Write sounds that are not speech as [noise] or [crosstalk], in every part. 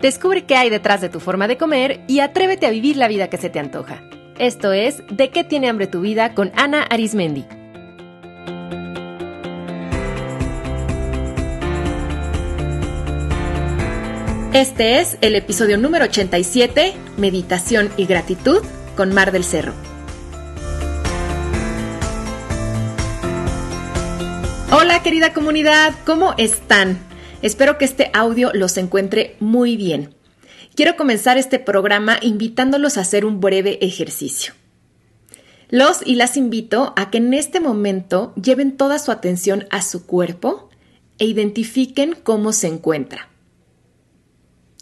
Descubre qué hay detrás de tu forma de comer y atrévete a vivir la vida que se te antoja. Esto es De qué tiene hambre tu vida con Ana Arismendi. Este es el episodio número 87, Meditación y Gratitud con Mar del Cerro. Hola querida comunidad, ¿cómo están? Espero que este audio los encuentre muy bien. Quiero comenzar este programa invitándolos a hacer un breve ejercicio. Los y las invito a que en este momento lleven toda su atención a su cuerpo e identifiquen cómo se encuentra.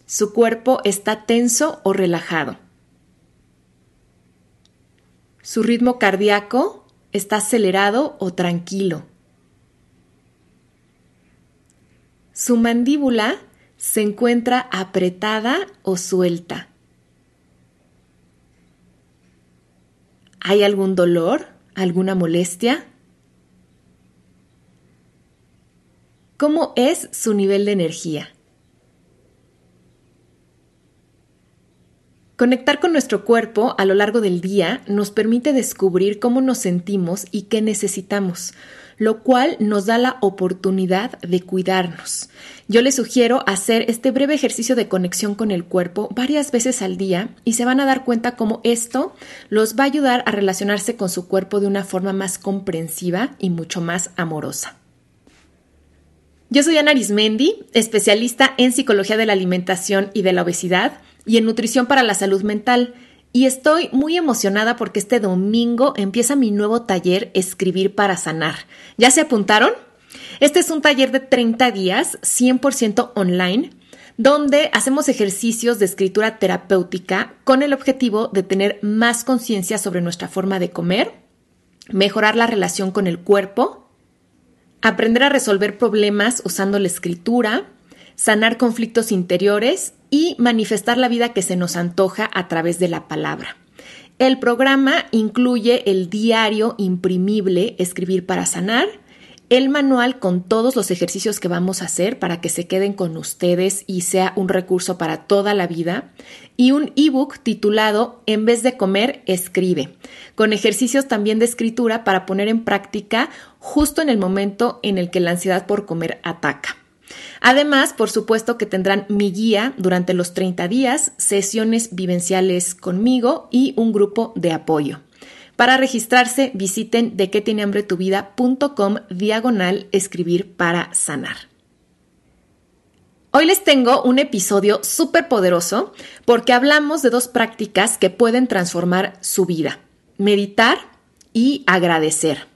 ¿Su cuerpo está tenso o relajado? ¿Su ritmo cardíaco está acelerado o tranquilo? Su mandíbula se encuentra apretada o suelta. ¿Hay algún dolor? ¿Alguna molestia? ¿Cómo es su nivel de energía? Conectar con nuestro cuerpo a lo largo del día nos permite descubrir cómo nos sentimos y qué necesitamos lo cual nos da la oportunidad de cuidarnos. Yo les sugiero hacer este breve ejercicio de conexión con el cuerpo varias veces al día y se van a dar cuenta cómo esto los va a ayudar a relacionarse con su cuerpo de una forma más comprensiva y mucho más amorosa. Yo soy Ana Arismendi, especialista en psicología de la alimentación y de la obesidad y en nutrición para la salud mental y estoy muy emocionada porque este domingo empieza mi nuevo taller Escribir para Sanar. ¿Ya se apuntaron? Este es un taller de 30 días, 100% online, donde hacemos ejercicios de escritura terapéutica con el objetivo de tener más conciencia sobre nuestra forma de comer, mejorar la relación con el cuerpo, aprender a resolver problemas usando la escritura, sanar conflictos interiores y manifestar la vida que se nos antoja a través de la palabra. El programa incluye el diario imprimible Escribir para Sanar, el manual con todos los ejercicios que vamos a hacer para que se queden con ustedes y sea un recurso para toda la vida, y un ebook titulado En vez de comer, escribe, con ejercicios también de escritura para poner en práctica justo en el momento en el que la ansiedad por comer ataca. Además, por supuesto que tendrán mi guía durante los 30 días, sesiones vivenciales conmigo y un grupo de apoyo. Para registrarse, visiten de tiene hambre tu vida.com diagonal escribir para sanar. Hoy les tengo un episodio súper poderoso porque hablamos de dos prácticas que pueden transformar su vida, meditar y agradecer.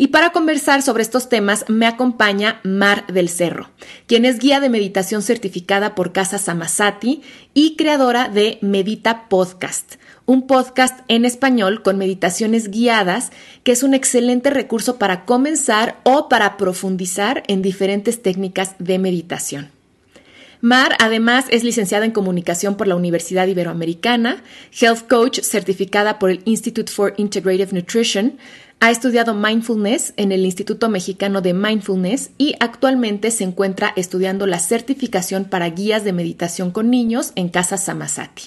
Y para conversar sobre estos temas me acompaña Mar del Cerro, quien es guía de meditación certificada por Casa Samasati y creadora de Medita Podcast, un podcast en español con meditaciones guiadas que es un excelente recurso para comenzar o para profundizar en diferentes técnicas de meditación. Mar además es licenciada en comunicación por la Universidad Iberoamericana, health coach certificada por el Institute for Integrative Nutrition, ha estudiado mindfulness en el Instituto Mexicano de Mindfulness y actualmente se encuentra estudiando la certificación para guías de meditación con niños en Casa Samasati.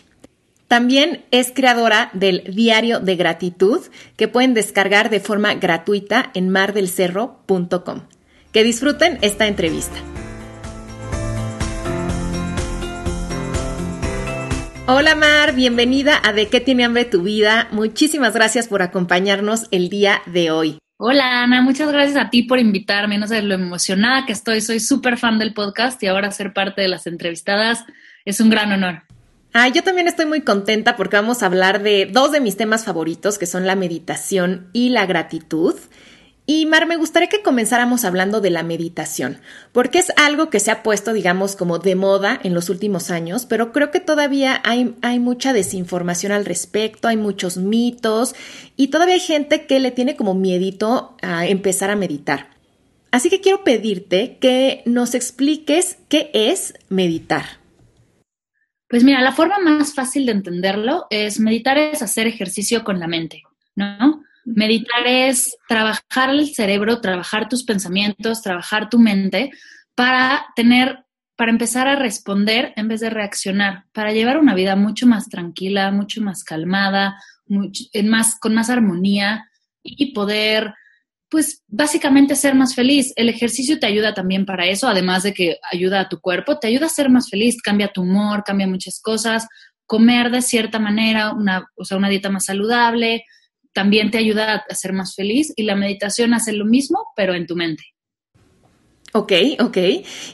También es creadora del Diario de Gratitud que pueden descargar de forma gratuita en mardelcerro.com. Que disfruten esta entrevista. Hola Mar, bienvenida a De qué tiene hambre tu vida. Muchísimas gracias por acompañarnos el día de hoy. Hola Ana, muchas gracias a ti por invitarme. No sé lo emocionada que estoy. Soy súper fan del podcast y ahora ser parte de las entrevistadas es un gran honor. Ah, yo también estoy muy contenta porque vamos a hablar de dos de mis temas favoritos, que son la meditación y la gratitud. Y Mar, me gustaría que comenzáramos hablando de la meditación, porque es algo que se ha puesto, digamos, como de moda en los últimos años, pero creo que todavía hay, hay mucha desinformación al respecto, hay muchos mitos y todavía hay gente que le tiene como miedito a empezar a meditar. Así que quiero pedirte que nos expliques qué es meditar. Pues mira, la forma más fácil de entenderlo es meditar es hacer ejercicio con la mente, ¿no? Meditar es trabajar el cerebro, trabajar tus pensamientos, trabajar tu mente para tener, para empezar a responder en vez de reaccionar, para llevar una vida mucho más tranquila, mucho más calmada, más, con más armonía y poder, pues básicamente ser más feliz. El ejercicio te ayuda también para eso, además de que ayuda a tu cuerpo, te ayuda a ser más feliz, cambia tu humor, cambia muchas cosas. Comer de cierta manera, una, o sea, una dieta más saludable, también te ayuda a ser más feliz y la meditación hace lo mismo, pero en tu mente. Ok, ok.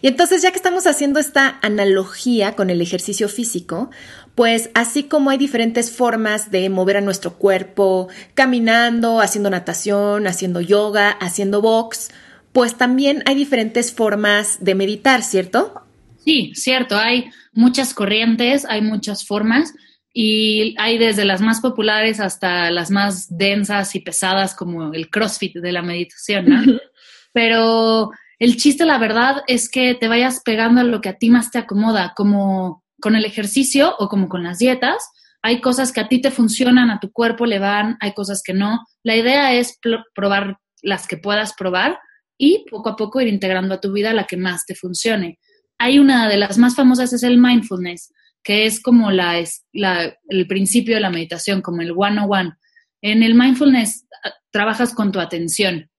Y entonces, ya que estamos haciendo esta analogía con el ejercicio físico, pues así como hay diferentes formas de mover a nuestro cuerpo, caminando, haciendo natación, haciendo yoga, haciendo box, pues también hay diferentes formas de meditar, ¿cierto? Sí, cierto. Hay muchas corrientes, hay muchas formas y hay desde las más populares hasta las más densas y pesadas como el CrossFit de la meditación, ¿no? [laughs] Pero el chiste, la verdad, es que te vayas pegando a lo que a ti más te acomoda, como con el ejercicio o como con las dietas. Hay cosas que a ti te funcionan, a tu cuerpo le van, hay cosas que no. La idea es probar las que puedas probar y poco a poco ir integrando a tu vida la que más te funcione. Hay una de las más famosas, es el mindfulness, que es como la, el principio de la meditación, como el one-on-one. En el mindfulness ah, trabajas con tu atención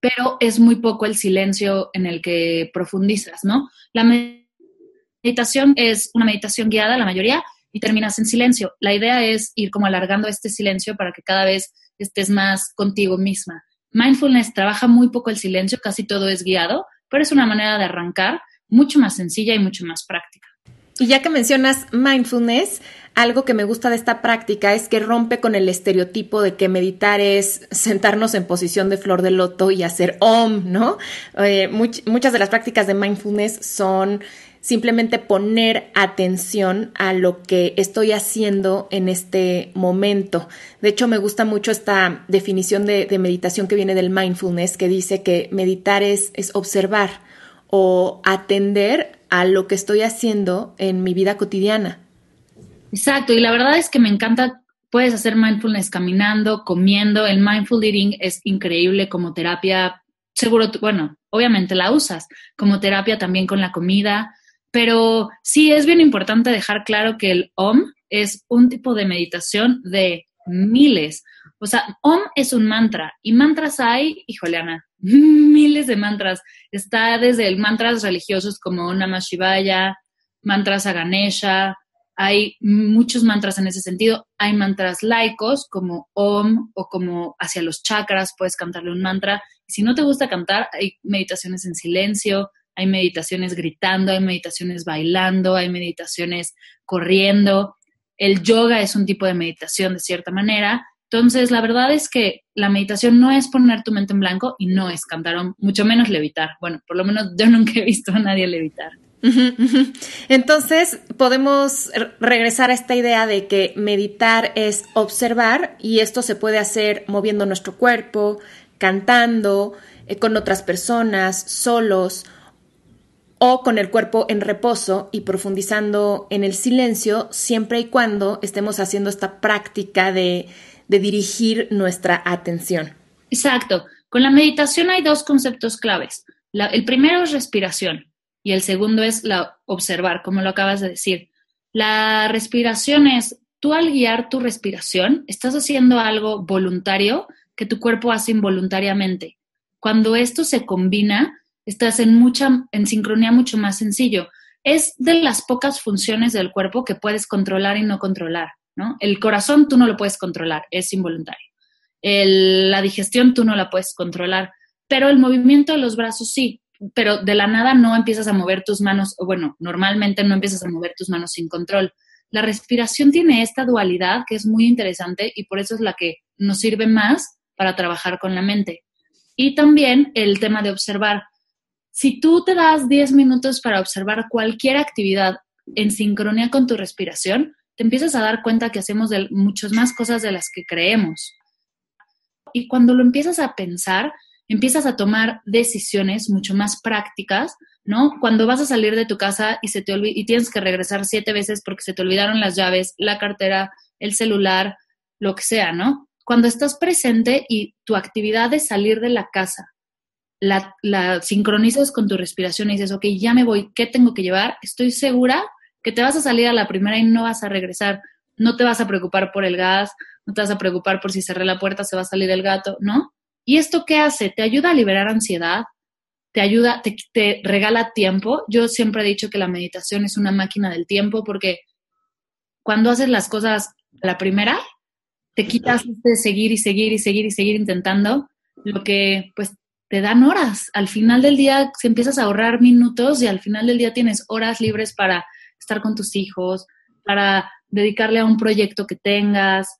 pero es muy poco el silencio en el que profundizas, ¿no? La meditación es una meditación guiada, la mayoría, y terminas en silencio. La idea es ir como alargando este silencio para que cada vez estés más contigo misma. Mindfulness trabaja muy poco el silencio, casi todo es guiado, pero es una manera de arrancar mucho más sencilla y mucho más práctica. Y ya que mencionas mindfulness, algo que me gusta de esta práctica es que rompe con el estereotipo de que meditar es sentarnos en posición de flor de loto y hacer om, ¿no? Eh, muchas de las prácticas de mindfulness son simplemente poner atención a lo que estoy haciendo en este momento. De hecho, me gusta mucho esta definición de, meditación que viene del mindfulness, que dice que meditar es, es observar o atender a lo que estoy haciendo en mi vida cotidiana. Exacto, y la verdad es que me encanta, puedes hacer mindfulness caminando, comiendo, el mindful eating es increíble como terapia, seguro, bueno, obviamente la usas como terapia también con la comida, pero sí es bien importante dejar claro que el OM es un tipo de meditación de miles. O sea, OM es un mantra y mantras hay, híjole Ana, [laughs] miles de mantras. Está desde el mantras religiosos como Namah Shivaya, mantras a Ganesha, hay muchos mantras en ese sentido. Hay mantras laicos como Om o como hacia los chakras, puedes cantarle un mantra. si no te gusta cantar, hay meditaciones en silencio, hay meditaciones gritando, hay meditaciones bailando, hay meditaciones corriendo. El yoga es un tipo de meditación de cierta manera entonces, la verdad es que la meditación no es poner tu mente en blanco y no es cantar, mucho menos levitar. Bueno, por lo menos yo nunca he visto a nadie levitar. Entonces, podemos regresar a esta idea de que meditar es observar y esto se puede hacer moviendo nuestro cuerpo, cantando, eh, con otras personas, solos o con el cuerpo en reposo y profundizando en el silencio, siempre y cuando estemos haciendo esta práctica de de dirigir nuestra atención. Exacto. Con la meditación hay dos conceptos claves. el primero es respiración y el segundo es la observar, como lo acabas de decir. La respiración es, tú al guiar tu respiración, estás haciendo algo voluntario que tu cuerpo hace involuntariamente. Cuando esto se combina, estás en mucha, en sincronía mucho más sencillo. Es de las pocas funciones del cuerpo que puedes controlar y no controlar. El corazón tú no lo puedes controlar, es involuntario. la digestión tú no la puedes controlar, pero el movimiento de los brazos sí, pero de la nada no empiezas a mover tus manos, o bueno, normalmente no empiezas a mover tus manos sin control. La respiración tiene esta dualidad que es muy interesante y por eso es la que nos sirve más para trabajar con la mente. Y también el tema de observar. Si tú te das 10 minutos para observar cualquier actividad en sincronía con tu respiración, te empiezas a dar cuenta que hacemos de muchas más cosas de las que creemos. Y cuando lo empiezas a pensar, empiezas a tomar decisiones mucho más prácticas, ¿no? Cuando vas a salir de tu casa y, se te y tienes que regresar siete veces porque se te olvidaron las llaves, la cartera, el celular, lo que sea, ¿no? Cuando estás presente y tu actividad es salir de la casa la, la sincronizas con tu respiración y dices, ok, ya me voy, ¿qué tengo que llevar? Estoy segura que te vas a salir a la primera y no vas a regresar. No te vas a preocupar por el gas, no te vas a preocupar por si cerré la puerta, se va a salir el gato, ¿no? ¿Y esto qué hace? Te ayuda a liberar ansiedad, te ayuda, te, te regala tiempo. Yo siempre he dicho que la meditación es una máquina del tiempo porque cuando haces las cosas a la primera, te quitas de seguir y seguir y seguir y seguir intentando, lo que pues te dan horas. Al final del día se empiezas a ahorrar minutos y al final del día tienes horas libres para estar con tus hijos, para dedicarle a un proyecto que tengas,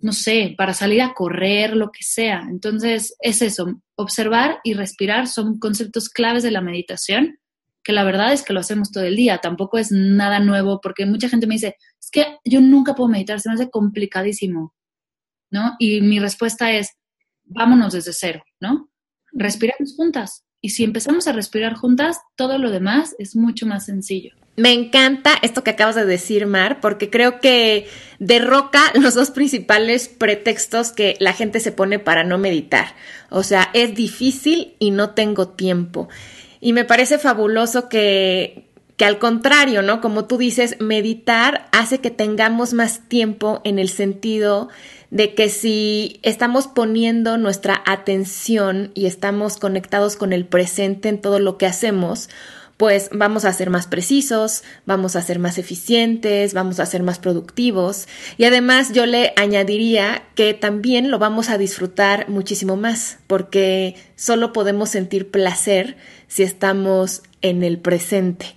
no sé, para salir a correr, lo que sea. Entonces, es eso, observar y respirar son conceptos claves de la meditación, que la verdad es que lo hacemos todo el día, tampoco es nada nuevo, porque mucha gente me dice, es que yo nunca puedo meditar, se me hace complicadísimo, ¿no? Y mi respuesta es, vámonos desde cero, ¿no? Respiramos juntas. Y si empezamos a respirar juntas, todo lo demás es mucho más sencillo. Me encanta esto que acabas de decir, Mar, porque creo que derroca [laughs] los dos principales pretextos que la gente se pone para no meditar. O sea, es difícil y no tengo tiempo. Y me parece fabuloso que, que al contrario, ¿no? Como tú dices, meditar hace que tengamos más tiempo en el sentido de que si estamos poniendo nuestra atención y estamos conectados con el presente en todo lo que hacemos, pues vamos a ser más precisos, vamos a ser más eficientes, vamos a ser más productivos y además yo le añadiría que también lo vamos a disfrutar muchísimo más porque solo podemos sentir placer si estamos en el presente.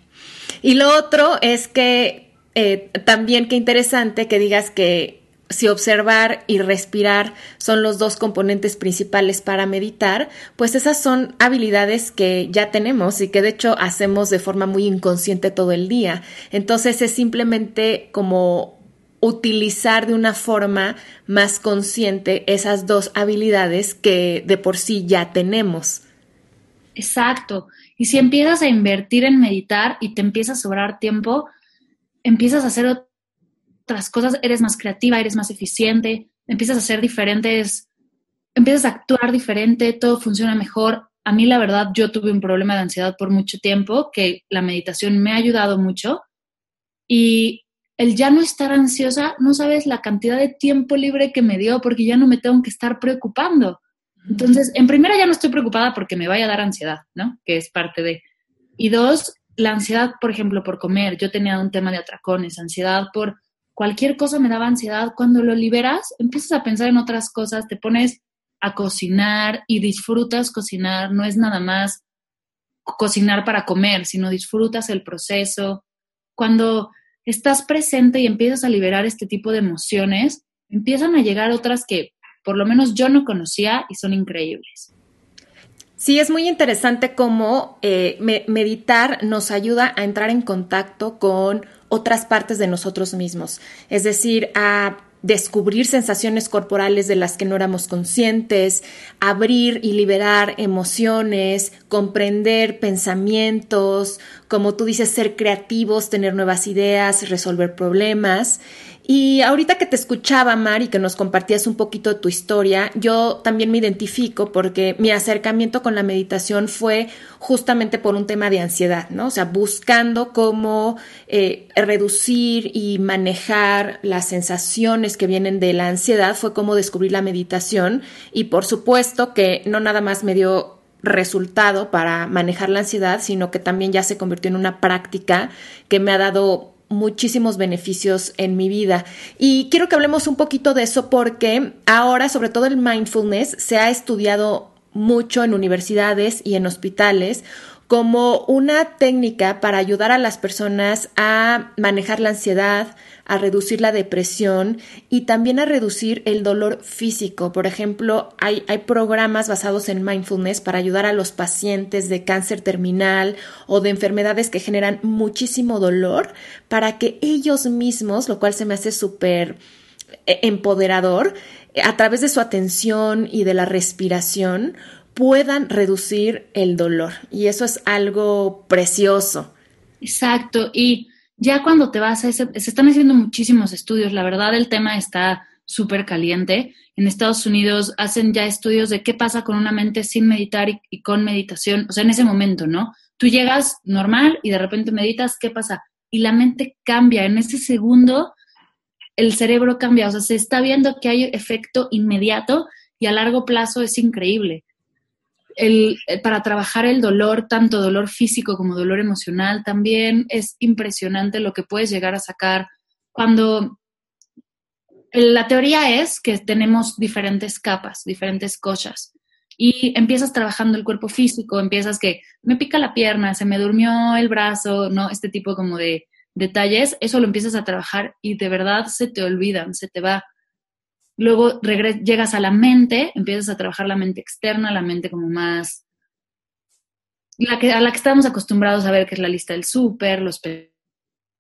Y lo otro es que eh, también qué interesante que digas que si observar y respirar son los dos componentes principales para meditar, pues esas son habilidades que ya tenemos y que de hecho hacemos de forma muy inconsciente todo el día. Entonces es simplemente como utilizar de una forma más consciente esas dos habilidades que de por sí ya tenemos. Exacto. Y si empiezas a invertir en meditar y te empieza a sobrar tiempo, empiezas a hacer otras cosas, eres más creativa, eres más eficiente, empiezas a hacer diferentes, empiezas a actuar diferente, todo funciona mejor. A mí la verdad yo tuve un problema de ansiedad por mucho tiempo, que la meditación me ha ayudado mucho y el ya no estar ansiosa, no sabes la cantidad de tiempo libre que me dio porque ya no me tengo que estar preocupando. Entonces, en primera ya no estoy preocupada porque me vaya a dar ansiedad, ¿no? Que es parte de. Y dos, la ansiedad, por ejemplo, por comer. Yo tenía un tema de atracones, ansiedad por cualquier cosa me daba ansiedad. Cuando lo liberas, empiezas a pensar en otras cosas, te pones a cocinar y disfrutas cocinar. No es nada más cocinar para comer, sino disfrutas el proceso. Cuando estás presente y empiezas a liberar este tipo de emociones, empiezan a llegar otras que por lo menos yo no conocía y son increíbles. Sí, es muy interesante cómo eh, meditar nos ayuda a entrar en contacto con otras partes de nosotros mismos, es decir, a descubrir sensaciones corporales de las que no éramos conscientes, abrir y liberar emociones, comprender pensamientos, como tú dices, ser creativos, tener nuevas ideas, resolver problemas. Y ahorita que te escuchaba, Mar, y que nos compartías un poquito de tu historia, yo también me identifico porque mi acercamiento con la meditación fue justamente por un tema de ansiedad, ¿no? O sea, buscando cómo eh, reducir y manejar las sensaciones que vienen de la ansiedad, fue como descubrir la meditación y por supuesto que no nada más me dio resultado para manejar la ansiedad, sino que también ya se convirtió en una práctica que me ha dado muchísimos beneficios en mi vida. Y quiero que hablemos un poquito de eso porque ahora, sobre todo el mindfulness, se ha estudiado mucho en universidades y en hospitales como una técnica para ayudar a las personas a manejar la ansiedad, a reducir la depresión y también a reducir el dolor físico. Por ejemplo, hay, hay, programas basados en mindfulness para ayudar a los pacientes de cáncer terminal o de enfermedades que generan muchísimo dolor para que ellos mismos, lo cual se me hace súper eh, empoderador, a través de su atención y de la respiración, puedan reducir el dolor. Y eso es algo precioso. Exacto. Y ya cuando te vas a ese, se están haciendo muchísimos estudios, la verdad el tema está súper caliente. en Estados Unidos hacen ya estudios de qué pasa con una mente sin meditar y, con meditación, o sea, en ese momento, ¿no? Tú llegas normal y de repente meditas, ¿qué pasa? Y la mente cambia, en ese segundo el cerebro cambia, o sea, se está viendo que hay efecto inmediato y a largo plazo es increíble. Eh, para trabajar el dolor, tanto dolor físico como dolor emocional, también es impresionante lo que puedes llegar a sacar cuando la teoría es que tenemos diferentes capas, diferentes cosas. Y empiezas trabajando el cuerpo físico, empiezas que me pica la pierna, se me durmió el brazo, ¿no? Este tipo como de detalles, eso lo empiezas a trabajar y de verdad se te olvidan, se te va. Luego llegas a la mente, empiezas a trabajar la mente externa, la mente como más... La que, a la que estamos acostumbrados a ver, que es la lista del súper, los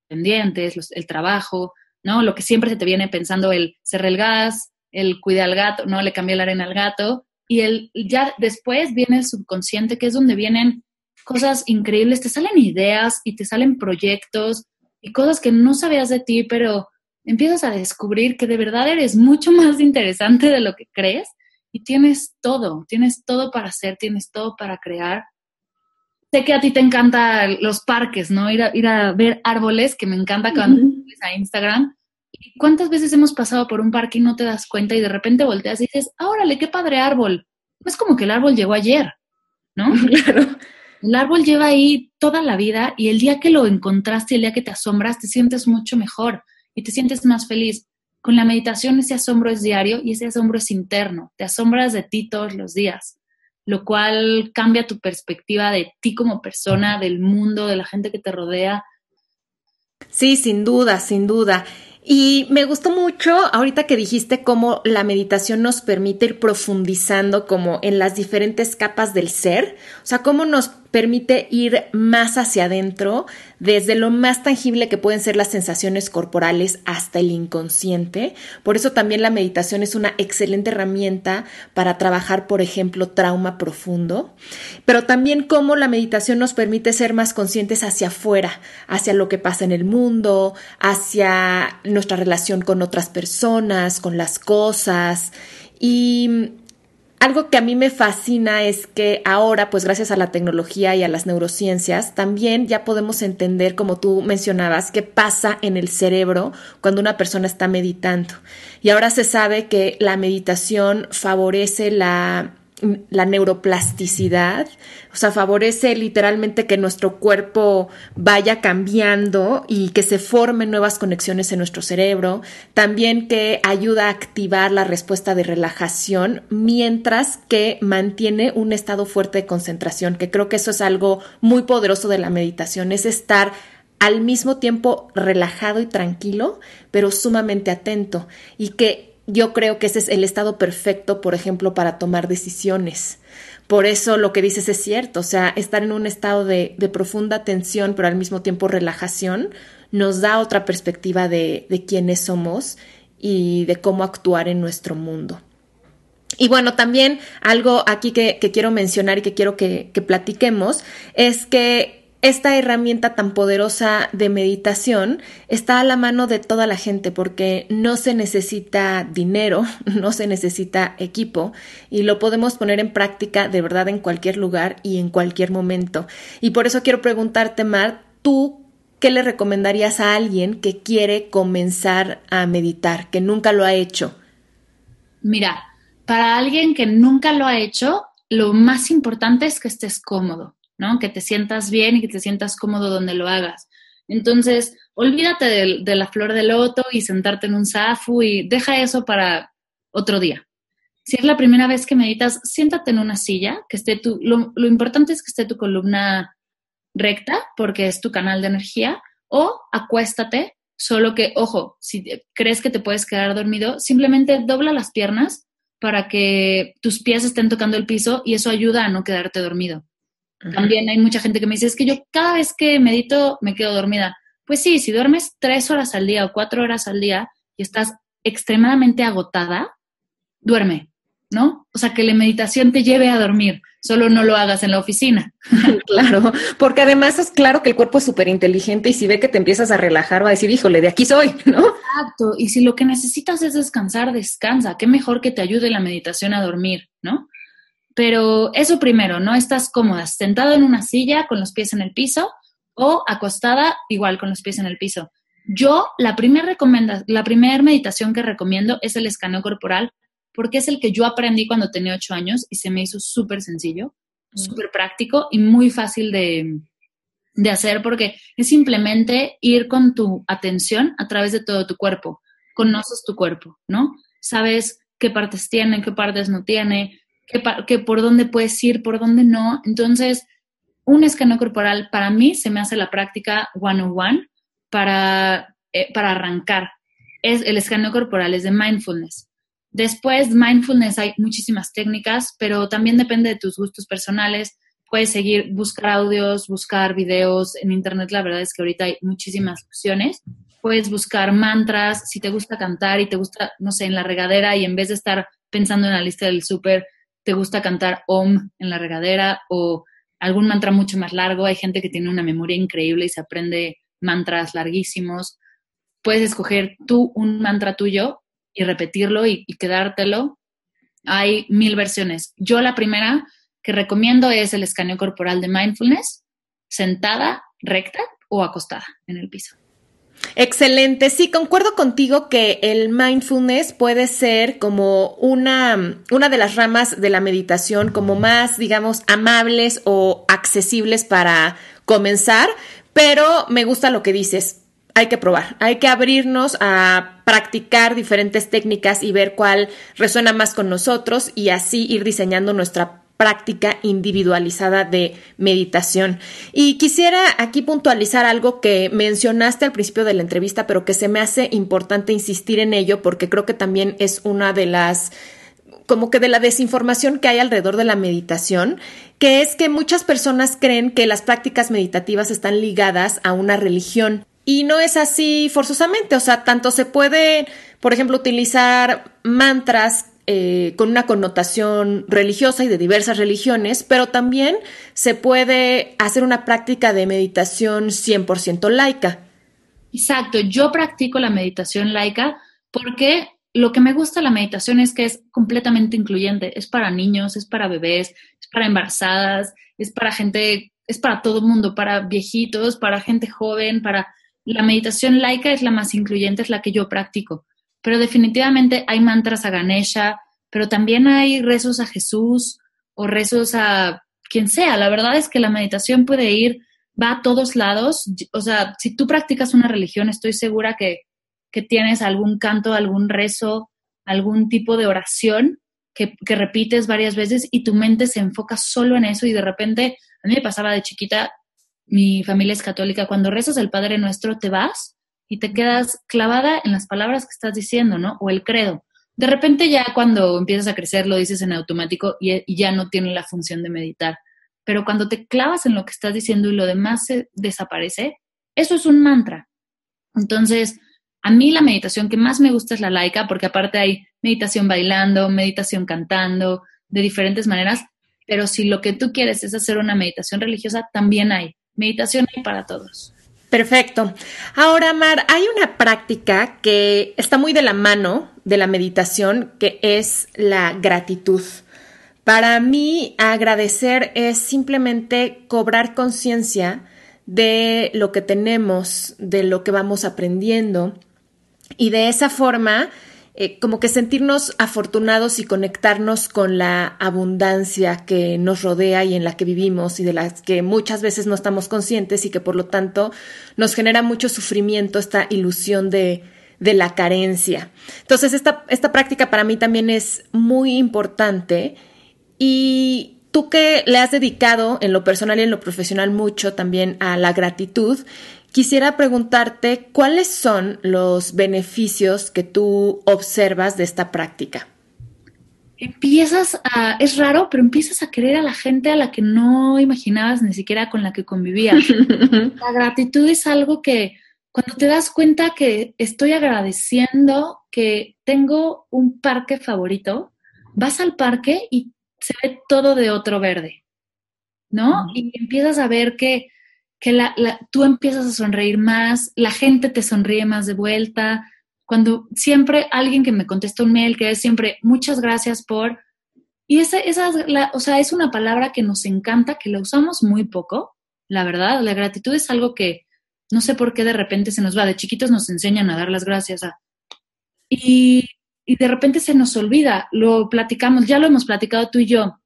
pendientes, el trabajo, ¿no? Lo que siempre se te viene pensando, el cerrar el gas, el cuidar al gato, ¿no? Le cambié la arena al gato. Y el, ya después viene el subconsciente, que es donde vienen cosas increíbles, te salen ideas y te salen proyectos y cosas que no sabías de ti, pero empiezas a descubrir que de verdad eres mucho más interesante de lo que crees y tienes todo, tienes todo para hacer, tienes todo para crear. Sé que a ti te encantan los parques, ¿no? Ir a, ir a ver árboles, que me encanta cuando a Instagram. ¿Y cuántas veces hemos pasado por un parque y no te das cuenta y de repente volteas y dices, ah, órale, qué padre árbol! No es como que el árbol llegó ayer, ¿no? [laughs] Claro. El árbol lleva ahí toda la vida y el día que lo encontraste, el día que te asombras, te sientes mucho mejor y te sientes más feliz. Con la meditación ese asombro es diario y ese asombro es interno. Te asombras de ti todos los días, lo cual cambia tu perspectiva de ti como persona, del mundo, de la gente que te rodea. Sí, sin duda, sin duda. Y me gustó mucho ahorita que dijiste cómo la meditación nos permite ir profundizando como en las diferentes capas del ser, o sea, cómo nos permite ir más hacia adentro, desde lo más tangible que pueden ser las sensaciones corporales hasta el inconsciente. Por eso también la meditación es una excelente herramienta para trabajar, por ejemplo, trauma profundo, pero también cómo la meditación nos permite ser más conscientes hacia afuera, hacia lo que pasa en el mundo, hacia nuestra relación con otras personas, con las cosas. Y algo que a mí me fascina es que ahora, pues gracias a la tecnología y a las neurociencias, también ya podemos entender, como tú mencionabas, qué pasa en el cerebro cuando una persona está meditando. Y ahora se sabe que la meditación favorece la la neuroplasticidad, o sea, favorece literalmente que nuestro cuerpo vaya cambiando y que se formen nuevas conexiones en nuestro cerebro, también que ayuda a activar la respuesta de relajación mientras que mantiene un estado fuerte de concentración, que creo que eso es algo muy poderoso de la meditación, es estar al mismo tiempo relajado y tranquilo, pero sumamente atento. Y que yo creo que ese es el estado perfecto, por ejemplo, para tomar decisiones. Por eso lo que dices es cierto, o sea, estar en un estado de, profunda tensión, pero al mismo tiempo relajación, nos da otra perspectiva de, quiénes somos y de cómo actuar en nuestro mundo. Y bueno, también algo aquí que, quiero mencionar y que quiero que, que platiquemos es que esta herramienta tan poderosa de meditación está a la mano de toda la gente porque no se necesita dinero, [laughs] no se necesita equipo y lo podemos poner en práctica de verdad en cualquier lugar y en cualquier momento. Y por eso quiero preguntarte, Mar, ¿tú qué le recomendarías a alguien que quiere comenzar a meditar, que nunca lo ha hecho? Mira, para alguien que nunca lo ha hecho, lo más importante es que estés cómodo Que te sientas bien y que te sientas cómodo donde lo hagas. Entonces, olvídate de, la flor de loto y sentarte en un zafu y deja eso para otro día. Si es la primera vez que meditas, siéntate en una silla, que esté tu, lo, lo importante es que esté tu columna recta, porque es tu canal de energía, o acuéstate, solo que, ojo, si crees que te puedes quedar dormido, simplemente dobla las piernas para que tus pies estén tocando el piso y eso ayuda a no quedarte dormido. También hay mucha gente que me dice, es que yo cada vez que medito me quedo dormida. Pues sí, si duermes tres horas al día o cuatro horas al día y estás extremadamente agotada, duerme. ¿no? O sea, que la meditación te lleve a dormir, solo no lo hagas en la oficina. [laughs] claro, porque además es claro que el cuerpo es súper inteligente y si ve que te empiezas a relajar va a decir, híjole, de aquí soy, [laughs] ¿no? Exacto, y si lo que necesitas es descansar, descansa, qué mejor que te ayude la meditación a dormir, ¿no? Pero eso primero, ¿no? Estás cómoda, sentado en una silla con los pies en el piso o acostada igual con los pies en el piso. Yo, la primera la primera meditación que recomiendo es el escaneo corporal porque es el que yo aprendí cuando tenía ocho años y se me hizo súper sencillo, súper práctico y muy fácil de, de hacer porque es simplemente ir con tu atención a través de todo tu cuerpo. Conoces tu cuerpo, ¿no? Sabes qué partes tiene, qué partes no tiene, qué, por dónde puedes ir, por dónde no. Entonces, un escaneo corporal para mí se me hace la práctica one-on-one para, eh, para arrancar. Es, el escaneo corporal es de mindfulness. Después, mindfulness hay muchísimas técnicas, pero también depende de tus gustos personales. Puedes seguir, buscar audios, buscar videos. En Internet la verdad es que ahorita hay muchísimas opciones. Puedes buscar mantras, si te gusta cantar y te gusta, no sé, en la regadera y en vez de estar pensando en la lista del súper, te gusta cantar OM en la regadera o algún mantra mucho más largo. Hay gente que tiene una memoria increíble y se aprende mantras larguísimos. Puedes escoger tú un mantra tuyo y repetirlo y, quedártelo. Hay mil versiones. Yo la primera que recomiendo es el escaneo corporal de mindfulness, sentada, recta o acostada en el piso. Excelente, sí, concuerdo contigo que el mindfulness puede ser como una, una de las ramas de la meditación, como más, digamos, amables o accesibles para comenzar, pero me gusta lo que dices. Hay que probar, hay que abrirnos a practicar diferentes técnicas y ver cuál resuena más con nosotros y así ir diseñando nuestra práctica individualizada de meditación. Y quisiera aquí puntualizar algo que mencionaste al principio de la entrevista, pero que se me hace importante insistir en ello porque creo que también es una de las como que de la desinformación que hay alrededor de la meditación, que es que muchas personas creen que las prácticas meditativas están ligadas a una religión. Y no es así forzosamente, o sea, tanto se puede, por ejemplo, utilizar mantras eh, con una connotación religiosa y de diversas religiones, pero también se puede hacer una práctica de meditación 100% laica. Exacto, yo practico la meditación laica porque lo que me gusta la meditación es que es completamente incluyente, es para niños, es para bebés, es para embarazadas, es para gente, es para todo el mundo, para viejitos, para gente joven, para la meditación laica es la más incluyente, es la que yo practico, pero definitivamente hay mantras a Ganesha, pero también hay rezos a Jesús o rezos a quien sea. La verdad es que la meditación puede ir, va a todos lados. O sea, si tú practicas una religión, estoy segura que, que tienes algún canto, algún rezo, algún tipo de oración que, que, repites varias veces y tu mente se enfoca solo en eso y de repente, a mí me pasaba de chiquita, mi familia es católica, cuando rezas el Padre Nuestro te vas y te quedas clavada en las palabras que estás diciendo, ¿no? O el credo. De repente ya cuando empiezas a crecer lo dices en automático y, ya no tiene la función de meditar. Pero cuando te clavas en lo que estás diciendo y lo demás se desaparece, eso es un mantra. Entonces, a mí la meditación que más me gusta es la laica, porque aparte hay meditación bailando, meditación cantando, de diferentes maneras, pero si lo que tú quieres es hacer una meditación religiosa, también hay. Meditación hay para todos. Perfecto. Ahora, Mar, hay una práctica que está muy de la mano de la meditación, que es la gratitud. Para mí, agradecer es simplemente cobrar conciencia de lo que tenemos, de lo que vamos aprendiendo, y de esa forma eh, como que sentirnos afortunados y conectarnos con la abundancia que nos rodea y en la que vivimos y de las que muchas veces no estamos conscientes y que por lo tanto nos genera mucho sufrimiento esta ilusión de, de la carencia. Entonces, esta, esta práctica para mí también es muy importante y tú que le has dedicado en lo personal y en lo profesional mucho también a la gratitud, Quisiera preguntarte cuáles son los beneficios que tú observas de esta práctica. Empiezas a, es raro, pero empiezas a querer a la gente a la que no imaginabas ni siquiera con la que convivías. [laughs] la gratitud es algo que cuando te das cuenta que estoy agradeciendo que tengo un parque favorito, vas al parque y se ve todo de otro verde, ¿no? Y empiezas a ver que, que la, tú empiezas a sonreír más, la gente te sonríe más de vuelta. Cuando siempre alguien que me contesta un mail, que es siempre muchas gracias por... Y esa, esa o sea, es una palabra que nos encanta, que la usamos muy poco, la verdad. La gratitud es algo que no sé por qué de repente se nos va. De chiquitos nos enseñan a dar las gracias a... Y y de repente se nos olvida, lo platicamos, ya lo hemos platicado tú y yo,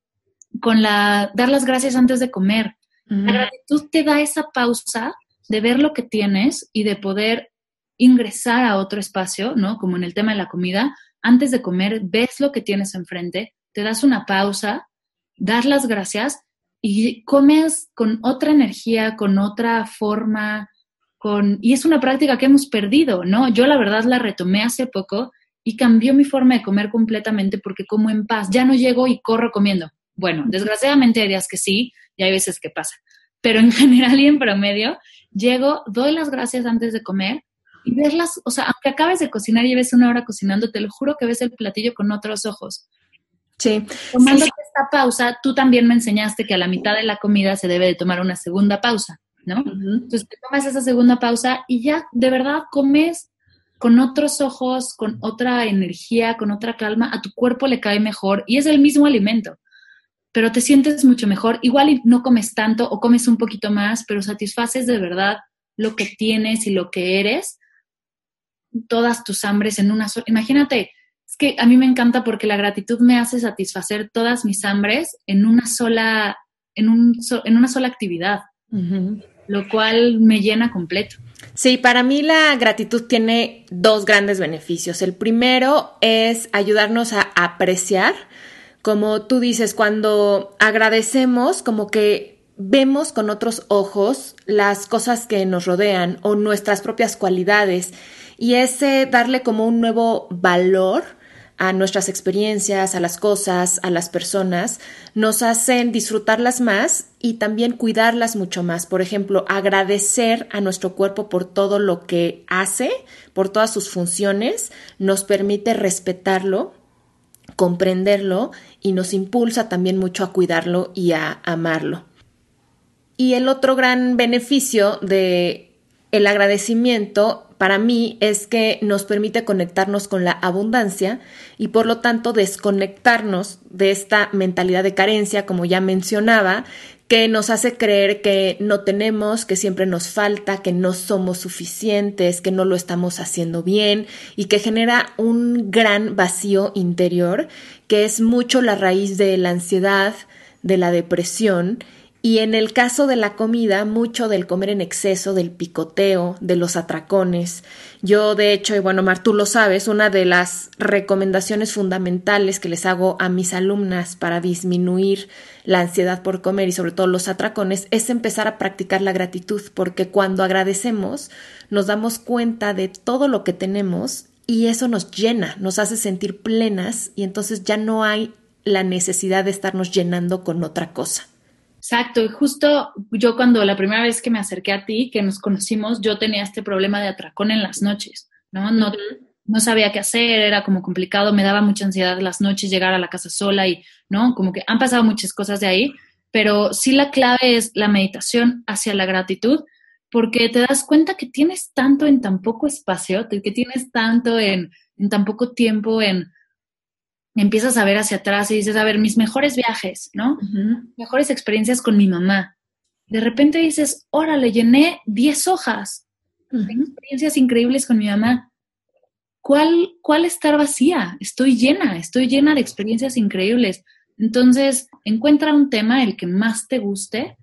con la dar las gracias antes de comer. La gratitud te da esa pausa de ver lo que tienes y de poder ingresar a otro espacio, ¿no? Como en el tema de la comida, antes de comer, ves lo que tienes enfrente, te das una pausa, das las gracias y comes con otra energía, con otra forma, con... Y es una práctica que hemos perdido, ¿no? Yo la verdad la retomé hace poco y cambió mi forma de comer completamente porque como en paz, ya no llego y corro comiendo. Bueno, desgraciadamente hay días que sí y hay veces que pasa, pero en [laughs] general y en promedio, llego, doy las gracias antes de comer y verlas, o sea, aunque acabes de cocinar y lleves una hora cocinando, te lo juro que ves el platillo con otros ojos. Sí. Tomando esta pausa, tú también me enseñaste que a la mitad de la comida se debe de tomar una segunda pausa, ¿no? Entonces te tomas esa segunda pausa y ya de verdad comes con otros ojos, con otra energía, con otra calma, a tu cuerpo le cae mejor y es el mismo alimento, pero te sientes mucho mejor. Igual no comes tanto o comes un poquito más, pero satisfaces de verdad lo que tienes y lo que eres, todas tus hambres en una sola. Imagínate, es que a mí me encanta porque la gratitud me hace satisfacer todas mis hambres en una sola, en, un, en una sola actividad, lo cual me llena completo. Sí, para mí la gratitud tiene dos grandes beneficios. El primero es ayudarnos a apreciar, como tú dices, cuando agradecemos, como que vemos con otros ojos las cosas que nos rodean o nuestras propias cualidades y ese darle como un nuevo valor a nuestras experiencias, a las cosas, a las personas, nos hacen disfrutarlas más y también cuidarlas mucho más. Por ejemplo, agradecer a nuestro cuerpo por todo lo que hace, por todas sus funciones, nos permite respetarlo, comprenderlo y nos impulsa también mucho a cuidarlo y a amarlo. Y el otro gran beneficio de el agradecimiento para mí es que nos permite conectarnos con la abundancia y por lo tanto desconectarnos de esta mentalidad de carencia, como ya mencionaba, que nos hace creer que no tenemos, que siempre nos falta, que no somos suficientes, que no lo estamos haciendo bien y que genera un gran vacío interior, que es mucho la raíz de la ansiedad, de la depresión y en el caso de la comida, mucho del comer en exceso, del picoteo, de los atracones. Yo, de hecho, y bueno, Mar, tú lo sabes, una de las recomendaciones fundamentales que les hago a mis alumnas para disminuir la ansiedad por comer y sobre todo los atracones es empezar a practicar la gratitud, porque cuando agradecemos nos damos cuenta de todo lo que tenemos y eso nos llena, nos hace sentir plenas y entonces ya no hay la necesidad de estarnos llenando con otra cosa. Exacto, y justo yo cuando la primera vez que me acerqué a ti, que nos conocimos, yo tenía este problema de atracón en las noches, ¿no? No, no sabía qué hacer, era como complicado, me daba mucha ansiedad las noches llegar a la casa sola y, ¿no? Como que han pasado muchas cosas de ahí, pero sí la clave es la meditación hacia la gratitud, porque te das cuenta que tienes tanto en tan poco espacio, que tienes tanto en, en tan poco tiempo en empiezas a ver hacia atrás y dices, a ver, mis mejores viajes, ¿no? Mejores experiencias con mi mamá. De repente dices, órale, llené 10 hojas. experiencias increíbles con mi mamá. ¿Cuál, ¿Cuál estar vacía? Estoy llena, estoy llena de experiencias increíbles. Entonces, encuentra un tema el que más te guste,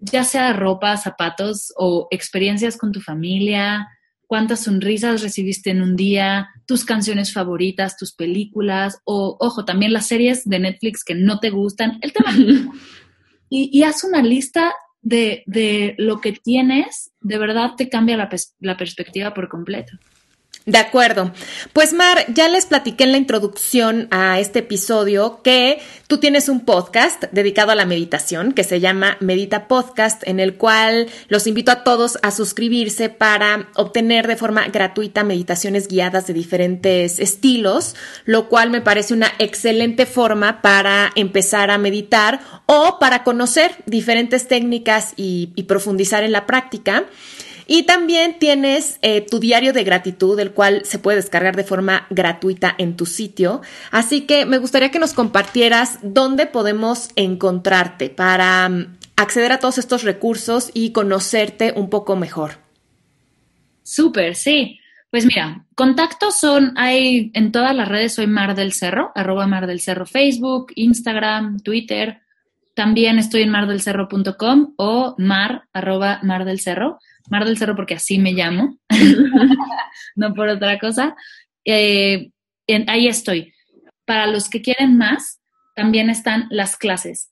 ya sea ropa, zapatos o experiencias con tu familia, cuántas sonrisas recibiste en un día, tus canciones favoritas, tus películas, o, ojo, también las series de Netflix que no te gustan, el tema. [laughs] y, haz una lista de, lo que tienes, de verdad te cambia la, perspectiva por completo. De acuerdo. Pues Mar, ya les platiqué en la introducción a este episodio que tú tienes un podcast dedicado a la meditación que se llama Medita Podcast, en el cual los invito a todos a suscribirse para obtener de forma gratuita meditaciones guiadas de diferentes estilos, lo cual me parece una excelente forma para empezar a meditar o para conocer diferentes técnicas y, y profundizar en la práctica. Y también tienes eh, tu diario de gratitud, el cual se puede descargar de forma gratuita en tu sitio. Así que me gustaría que nos compartieras dónde podemos encontrarte para mm, acceder a todos estos recursos y conocerte un poco mejor. Súper, sí. Pues mira, contactos son, hay en todas las redes, soy Mar del Cerro, arroba Mar del Cerro, Facebook, Instagram, Twitter. También estoy en mardelcerro.com o mar, arroba Mar del Cerro. Mar del Cerro porque así me llamo, [laughs] no por otra cosa. Eh, ahí estoy. Para los que quieren más, también están las clases.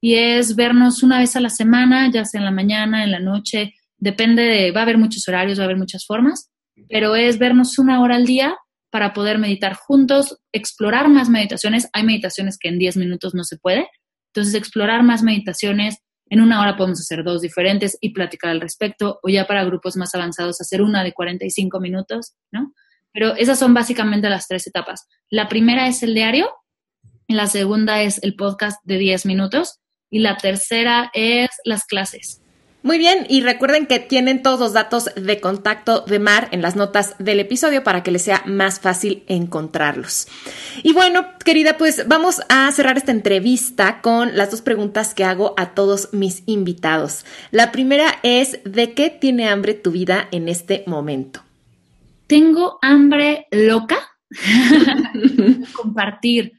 Y es vernos una vez a la semana, ya sea en la mañana, en la noche, depende de, va a haber muchos horarios, va a haber muchas formas, pero es vernos una hora al día para poder meditar juntos, explorar más meditaciones. Hay meditaciones que en 10 minutos no se puede. Entonces, explorar más meditaciones, en una hora podemos hacer dos diferentes y platicar al respecto, o ya para grupos más avanzados hacer una de 45 minutos, ¿no? Pero esas son básicamente las tres etapas. La primera es el diario, la segunda es el podcast de 10 minutos y la tercera es las clases. Muy bien, y recuerden que tienen todos los datos de contacto de Mar en las notas del episodio para que les sea más fácil encontrarlos. Y bueno, querida, pues vamos a cerrar esta entrevista con las dos preguntas que hago a todos mis invitados. La primera es, ¿de qué tiene hambre tu vida en este momento? Tengo hambre loca. [laughs] Compartir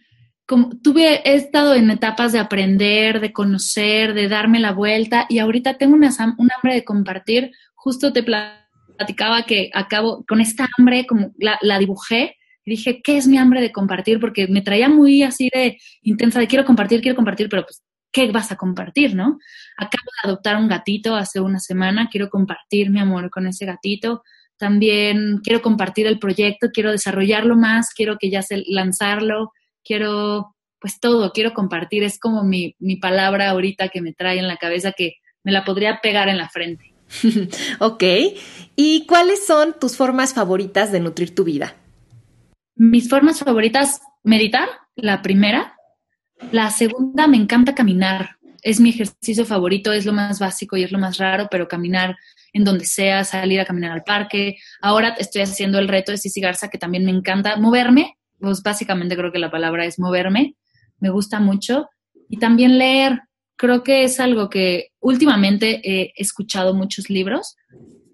como, tuve, he estado en etapas de aprender, de conocer, de darme la vuelta y ahorita tengo una, un hambre de compartir. Justo te platicaba que acabo con esta hambre, como la, dibujé y dije, ¿qué es mi hambre de compartir? Porque me traía muy así de intensa, de quiero compartir, quiero compartir, pero pues, ¿qué vas a compartir, no? Acabo de adoptar un gatito hace una semana, quiero compartir mi amor con ese gatito. También quiero compartir el proyecto, quiero desarrollarlo más, quiero que ya se lanzarlo quiero, pues todo, quiero compartir. Es como mi, mi palabra ahorita que me trae en la cabeza que me la podría pegar en la frente. [laughs] ok. ¿Y cuáles son tus formas favoritas de nutrir tu vida? Mis formas favoritas, meditar, la primera. La segunda, me encanta caminar. Es mi ejercicio favorito, es lo más básico y es lo más raro, pero caminar en donde sea, salir a caminar al parque. Ahora estoy haciendo el reto de Cici Garza, que también me encanta moverme, pues básicamente creo que la palabra es moverme, me gusta mucho. Y también leer, creo que es algo que últimamente he escuchado muchos libros,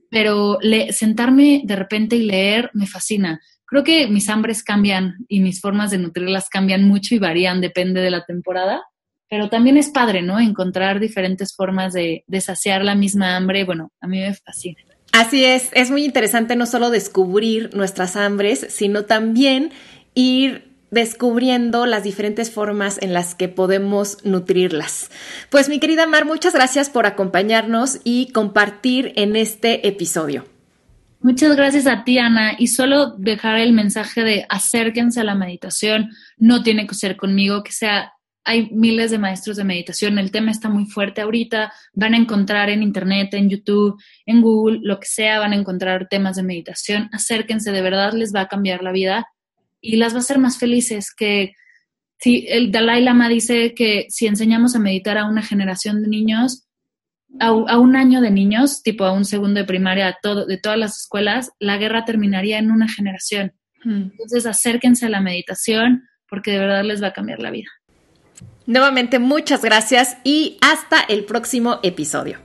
pero sentarme de repente y leer me fascina. Creo que mis hambres cambian y mis formas de nutrirlas cambian mucho y varían, depende de la temporada, pero también es padre, ¿no? Encontrar diferentes formas de, de saciar la misma hambre, bueno, a mí me fascina. Así es, es muy interesante no solo descubrir nuestras hambres, sino también ir descubriendo las diferentes formas en las que podemos nutrirlas. Pues mi querida Mar, muchas gracias por acompañarnos y compartir en este episodio. Muchas gracias a ti, Ana. Y solo dejar el mensaje de acérquense a la meditación. No tiene que ser conmigo, que sea, hay miles de maestros de meditación. El tema está muy fuerte ahorita. Van a encontrar en Internet, en YouTube, en Google, lo que sea, van a encontrar temas de meditación. Acérquense, de verdad les va a cambiar la vida y las va a hacer más felices. Que si el Dalai Lama dice que si enseñamos a meditar a una generación de niños, a, un año de niños, tipo a un segundo de primaria, todo, de todas las escuelas, la guerra terminaría en una generación. Entonces acérquense a la meditación porque de verdad les va a cambiar la vida. Nuevamente, muchas gracias y hasta el próximo episodio.